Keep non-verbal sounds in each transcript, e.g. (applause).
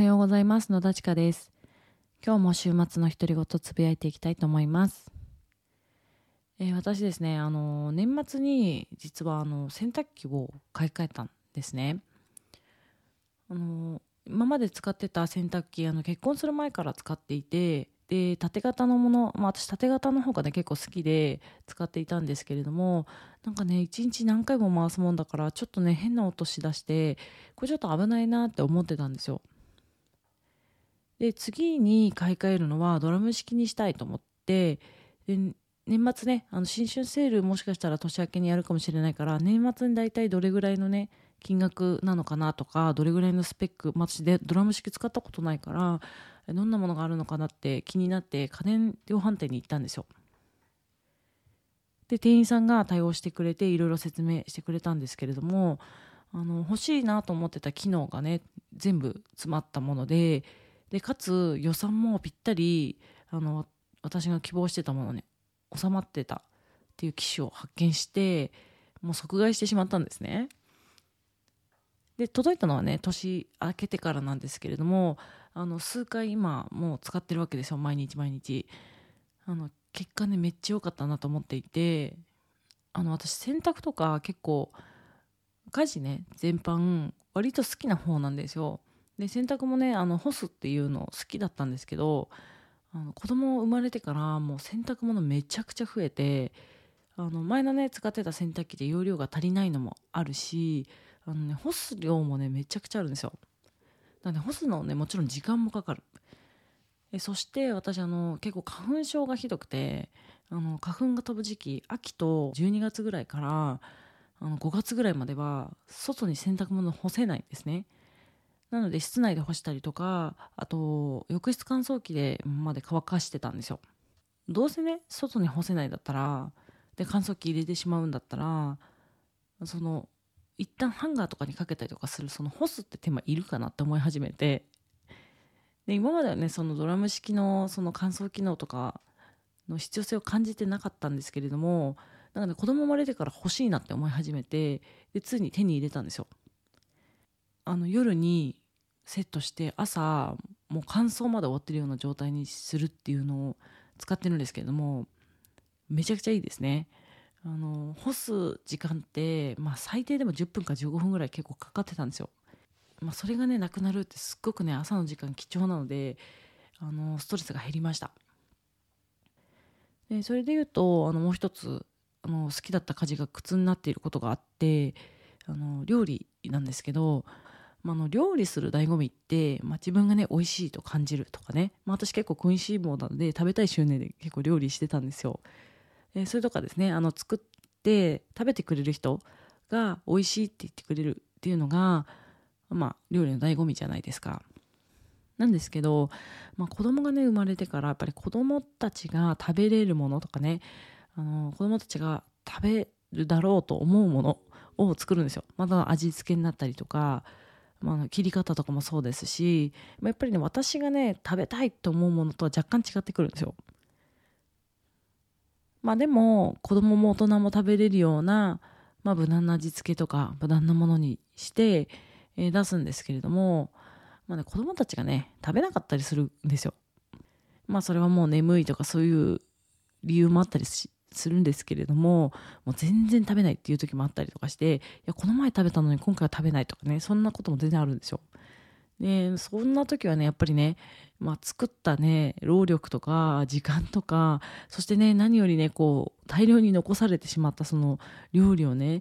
はようございます。野田千佳です。今日も週末の独り言つぶやいていきたいと思います、えー、私ですねあの年末に実はあの洗濯機を買い替えたんですね。あの今まで使ってた洗濯機あの結婚する前から使っていてで縦型のもの、まあ、私縦型の方がね結構好きで使っていたんですけれどもなんかね一日何回も回すもんだからちょっとね変な音しだしてこれちょっと危ないなって思ってたんですよ。で次に買い替えるのはドラム式にしたいと思ってで年末ねあの新春セールもしかしたら年明けにやるかもしれないから年末に大体どれぐらいのね金額なのかなとかどれぐらいのスペック、まあ、私でドラム式使ったことないからどんなものがあるのかなって気になって家電量販店に行ったんですよ。で店員さんが対応してくれていろいろ説明してくれたんですけれどもあの欲しいなと思ってた機能がね全部詰まったものででかつ予算もぴったりあの私が希望してたものに収まってたっていう機種を発見してもう即買いしてしまったんですね。で届いたのはね年明けてからなんですけれどもあの数回今もう使ってるわけですよ。毎日毎日。あの結果ねめっちゃ良かったなと思っていてあの私洗濯とか結構家事ね全般割と好きな方なんですよ。で洗濯もねあの干すっていうの好きだったんですけどあの子供生まれてからもう洗濯物めちゃくちゃ増えてあの前のね使ってた洗濯機で容量が足りないのもあるしあのね干す量もねめちゃくちゃあるんですよ。なんで干すのねもちろん時間もかかる。えそして私あの結構花粉症がひどくてあの花粉が飛ぶ時期秋と12月ぐらいからあの5月ぐらいまでは外に洗濯物干せないんですね。なので室内で干したりとかあと浴室乾燥機でまで乾かしてたんですよ。どうせね外に干せないだったらで乾燥機入れてしまうんだったらその一旦ハンガーとかにかけたりとかするその干すって手間いるかなって思い始めて。で今まではねそのドラム式のその乾燥機能とかの必要性を感じてなかったんですけれどもなんかね子供生まれてから欲しいなって思い始めてでついに手に入れたんですよ。あの夜にセットして朝もう乾燥まで終わってるような状態にするっていうのを使ってるんですけれどもめちゃくちゃいいですねあの干す時間って、まあ、最低でも10分か15分ぐらい結構かかってたんですよ。まあ、それがねなくなるってすっごくね朝の時間貴重なのであのストレスが減りましたでそれで言うとあのもう一つあの好きだった家事が苦痛になっていることがあってあの料理なんですけど、まあ、の料理する醍醐味って、まあ、自分がね美味しいと感じるとかね、まあ、私結構食いしん坊なので食べたい執念で結構料理してたんですよえー、それとかですねあの作って食べてくれる人が美味しいって言ってくれるっていうのがまあ料理の醍醐味じゃないですか。なんですけど、まあ、子供がね生まれてからやっぱり子供たちが食べれるものとかねあの子供たちが食べるだろうと思うものを作るんですよ。まだ味付けになったりとか、まあ、切り方とかもそうですし、まあ、やっぱりね私がね食べたいと思うものとは若干違ってくるんですよ。まあでも子供も大人も食べれるような、まあ、無難な味付けとか無難なものにして、えー、出すんですけれども、まあね、子供たちがね食べなかったりするんですよ。まあそれはもう眠いとかそういう理由もあったりするんですけれどももう全然食べないっていう時もあったりとかしていやこの前食べたのに今回は食べないとかねそんなことも全然あるんですよ。でそんな時はねやっぱりね、まあ、作ったね労力とか時間とかそしてね何よりねこう大量に残されてしまったその料理をね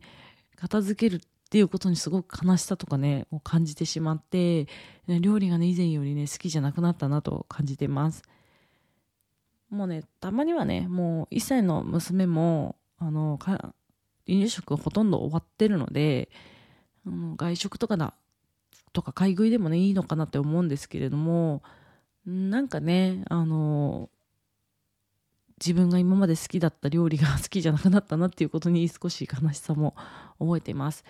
片付けるっていうことにすごく悲しさとかねを感じてしまって料理がね以前よりね好きじゃなくなったなと感じてますもうねたまにはねもう1歳の娘もあの離乳食ほとんど終わってるのであの外食とかだとか買い食いでもねいいのかなって思うんですけれどもなんかねあの自分が今まで好きだった料理が (laughs) 好きじゃなくなったなっていうことに少し悲しさも覚えています。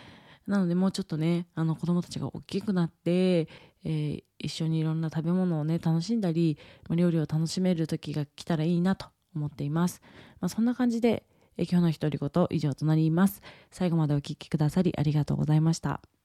なのでもうちょっとねあの子供たちが大きくなって、えー、一緒にいろんな食べ物をね楽しんだり料理を楽しめる時が来たらいいなと思っています。まあ、そんな感じで、え今日の独り言以上となります。最後までお聴きくださりありがとうございました。